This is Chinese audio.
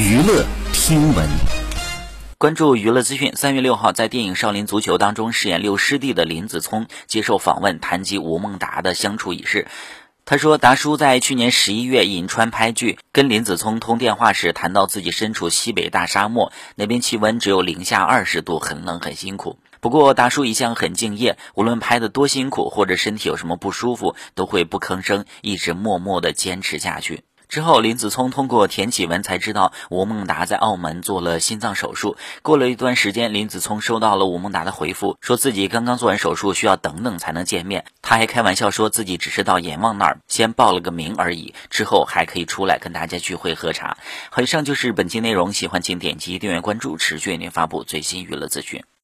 娱乐听闻，关注娱乐资讯。三月六号，在电影《少林足球》当中饰演六师弟的林子聪接受访问，谈及吴孟达的相处一事。他说，达叔在去年十一月银川拍剧，跟林子聪通电话时，谈到自己身处西北大沙漠，那边气温只有零下二十度，很冷很辛苦。不过达叔一向很敬业，无论拍的多辛苦，或者身体有什么不舒服，都会不吭声，一直默默的坚持下去。之后，林子聪通过田启文才知道吴孟达在澳门做了心脏手术。过了一段时间，林子聪收到了吴孟达的回复，说自己刚刚做完手术，需要等等才能见面。他还开玩笑说自己只是到阎王那儿先报了个名而已，之后还可以出来跟大家聚会喝茶。以上就是本期内容，喜欢请点击订阅关注，持续为您发布最新娱乐资讯。